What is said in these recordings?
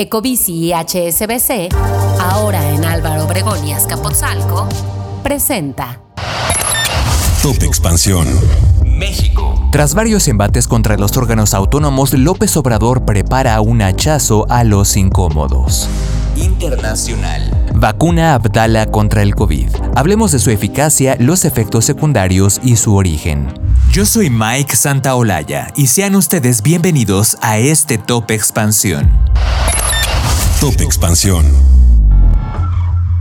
Ecobici y HSBC, ahora en Álvaro Obregón y Azcapotzalco, presenta Top Expansión. México. Tras varios embates contra los órganos autónomos, López Obrador prepara un hachazo a los incómodos. Internacional. Vacuna Abdala contra el COVID. Hablemos de su eficacia, los efectos secundarios y su origen. Yo soy Mike Santaolalla y sean ustedes bienvenidos a este Top Expansión. Top Expansión.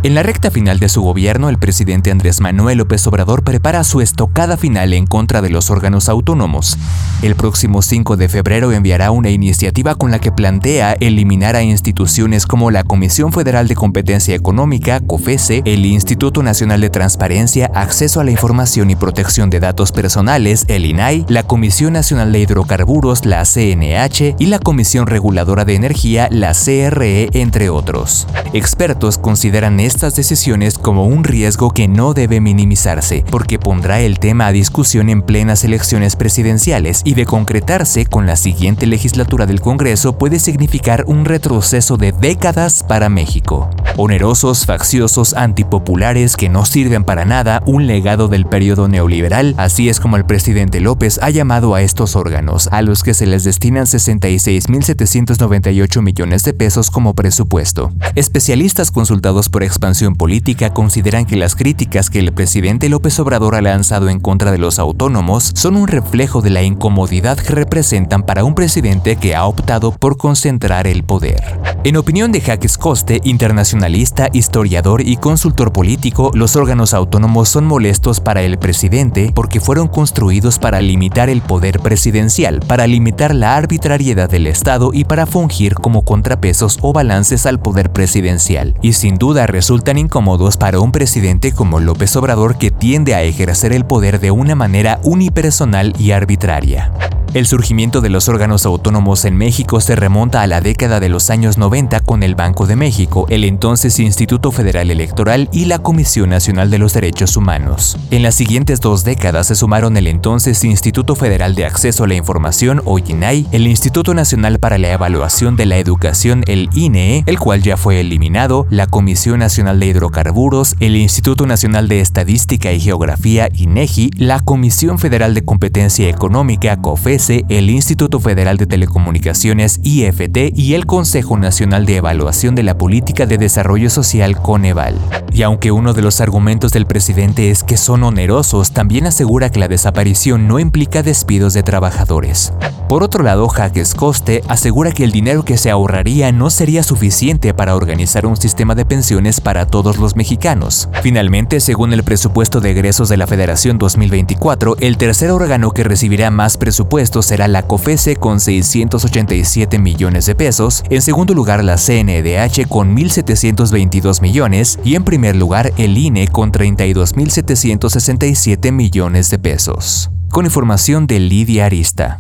En la recta final de su gobierno, el presidente Andrés Manuel López Obrador prepara su estocada final en contra de los órganos autónomos. El próximo 5 de febrero enviará una iniciativa con la que plantea eliminar a instituciones como la Comisión Federal de Competencia Económica, COFESE, el Instituto Nacional de Transparencia, Acceso a la Información y Protección de Datos Personales, INAI, la Comisión Nacional de Hidrocarburos, la CNH, y la Comisión Reguladora de Energía, la CRE, entre otros. Expertos consideran estas decisiones como un riesgo que no debe minimizarse, porque pondrá el tema a discusión en plenas elecciones presidenciales y de concretarse con la siguiente legislatura del Congreso puede significar un retroceso de décadas para México. Onerosos, facciosos, antipopulares que no sirven para nada, un legado del periodo neoliberal, así es como el presidente López ha llamado a estos órganos, a los que se les destinan 66.798 millones de pesos como presupuesto. Especialistas consultados por expansión política consideran que las críticas que el presidente López Obrador ha lanzado en contra de los autónomos son un reflejo de la incomodidad que representan para un presidente que ha optado por concentrar el poder. En opinión de Jaques Coste, internacionalista, historiador y consultor político, los órganos autónomos son molestos para el presidente porque fueron construidos para limitar el poder presidencial, para limitar la arbitrariedad del Estado y para fungir como contrapesos o balances al poder presidencial. Y sin duda resultan incómodos para un presidente como López Obrador que tiende a ejercer el poder de una manera unipersonal y arbitraria. El surgimiento de los órganos autónomos en México se remonta a la década de los años 90 con el Banco de México, el entonces Instituto Federal Electoral y la Comisión Nacional de los Derechos Humanos. En las siguientes dos décadas se sumaron el entonces Instituto Federal de Acceso a la Información o INAI, el Instituto Nacional para la Evaluación de la Educación, el INEE, el cual ya fue eliminado, la Comisión Nacional de Hidrocarburos, el Instituto Nacional de Estadística y Geografía, INEGI, la Comisión Federal de Competencia Económica, COFES, el Instituto Federal de Telecomunicaciones IFT y el Consejo Nacional de Evaluación de la Política de Desarrollo Social Coneval. Y aunque uno de los argumentos del presidente es que son onerosos, también asegura que la desaparición no implica despidos de trabajadores. Por otro lado, Jaques Coste asegura que el dinero que se ahorraría no sería suficiente para organizar un sistema de pensiones para todos los mexicanos. Finalmente, según el presupuesto de egresos de la Federación 2024, el tercer órgano que recibirá más presupuesto será la COFESE con 687 millones de pesos, en segundo lugar la CNDH con 1.722 millones y en primer lugar el INE con 32.767 millones de pesos. Con información de Lidia Arista.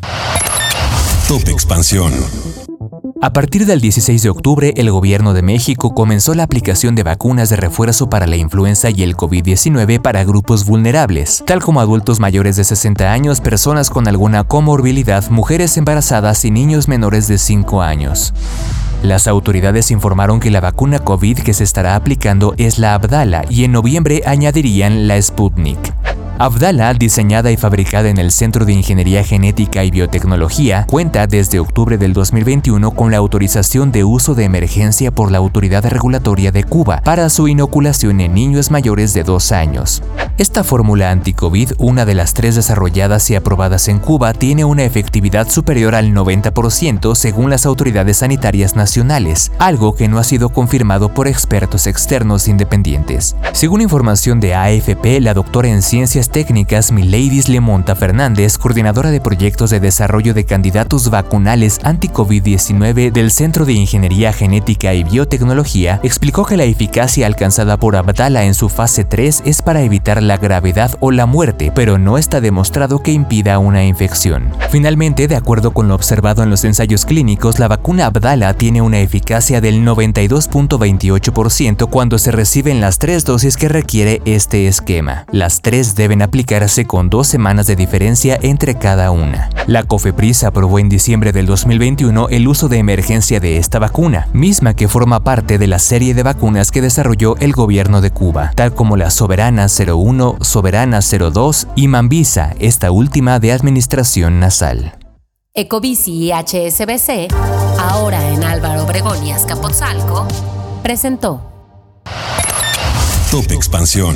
Top Expansión. A partir del 16 de octubre, el gobierno de México comenzó la aplicación de vacunas de refuerzo para la influenza y el COVID-19 para grupos vulnerables, tal como adultos mayores de 60 años, personas con alguna comorbilidad, mujeres embarazadas y niños menores de 5 años. Las autoridades informaron que la vacuna COVID que se estará aplicando es la Abdala y en noviembre añadirían la Sputnik. Abdala, diseñada y fabricada en el Centro de Ingeniería Genética y Biotecnología, cuenta desde octubre del 2021 con la autorización de uso de emergencia por la Autoridad Regulatoria de Cuba para su inoculación en niños mayores de 2 años. Esta fórmula anti-COVID, una de las tres desarrolladas y aprobadas en Cuba, tiene una efectividad superior al 90% según las autoridades sanitarias nacionales, algo que no ha sido confirmado por expertos externos independientes. Según información de AFP, la doctora en ciencias técnicas, Miladis Lemonta Fernández, coordinadora de proyectos de desarrollo de candidatos vacunales anti-COVID-19 del Centro de Ingeniería Genética y Biotecnología, explicó que la eficacia alcanzada por Abdala en su fase 3 es para evitar la gravedad o la muerte, pero no está demostrado que impida una infección. Finalmente, de acuerdo con lo observado en los ensayos clínicos, la vacuna Abdala tiene una eficacia del 92.28% cuando se reciben las tres dosis que requiere este esquema. Las tres deben aplicarse con dos semanas de diferencia entre cada una. La COFEPRIS aprobó en diciembre del 2021 el uso de emergencia de esta vacuna, misma que forma parte de la serie de vacunas que desarrolló el gobierno de Cuba, tal como la Soberana 01, Soberana 02 y Mambisa, esta última de administración nasal. Ecobici y HSBC, ahora en Álvaro Obregón y Azcapotzalco, presentó Top Expansión.